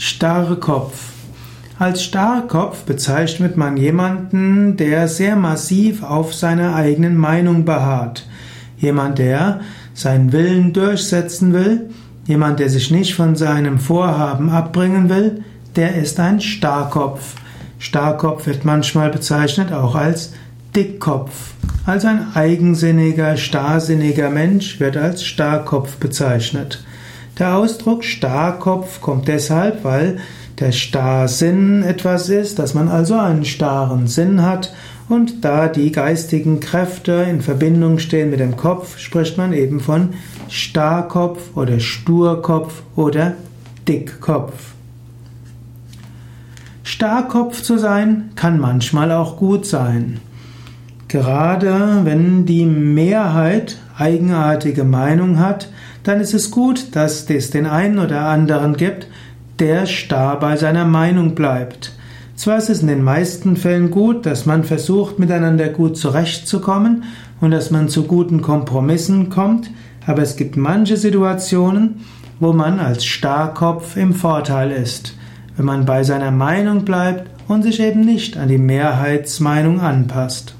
Starrkopf. Als Starrkopf bezeichnet man jemanden, der sehr massiv auf seiner eigenen Meinung beharrt. Jemand, der seinen Willen durchsetzen will, jemand, der sich nicht von seinem Vorhaben abbringen will, der ist ein Starrkopf. Starrkopf wird manchmal bezeichnet auch als Dickkopf. Als ein eigensinniger, starrsinniger Mensch wird als Starrkopf bezeichnet. Der Ausdruck Starrkopf kommt deshalb, weil der Starrsinn etwas ist, dass man also einen starren Sinn hat und da die geistigen Kräfte in Verbindung stehen mit dem Kopf, spricht man eben von Starrkopf oder Sturkopf oder Dickkopf. Starrkopf zu sein kann manchmal auch gut sein. Gerade wenn die Mehrheit eigenartige Meinung hat, dann ist es gut, dass es den einen oder anderen gibt, der starr bei seiner Meinung bleibt. Zwar ist es in den meisten Fällen gut, dass man versucht, miteinander gut zurechtzukommen und dass man zu guten Kompromissen kommt, aber es gibt manche Situationen, wo man als Starrkopf im Vorteil ist, wenn man bei seiner Meinung bleibt und sich eben nicht an die Mehrheitsmeinung anpasst.